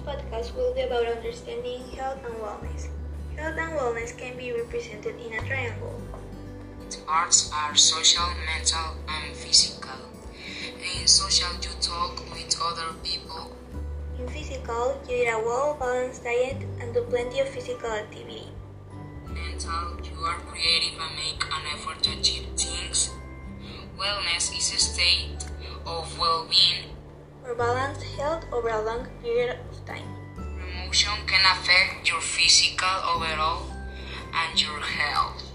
podcast will be about understanding health and wellness. Health and wellness can be represented in a triangle. Its parts are social, mental, and physical. In social, you talk with other people. In physical, you eat a well balanced diet and do plenty of physical activity. Mental, you are creative and make an effort to achieve things. Wellness is a state of. Or balanced health over a long period of time. Emotion can affect your physical overall and your health.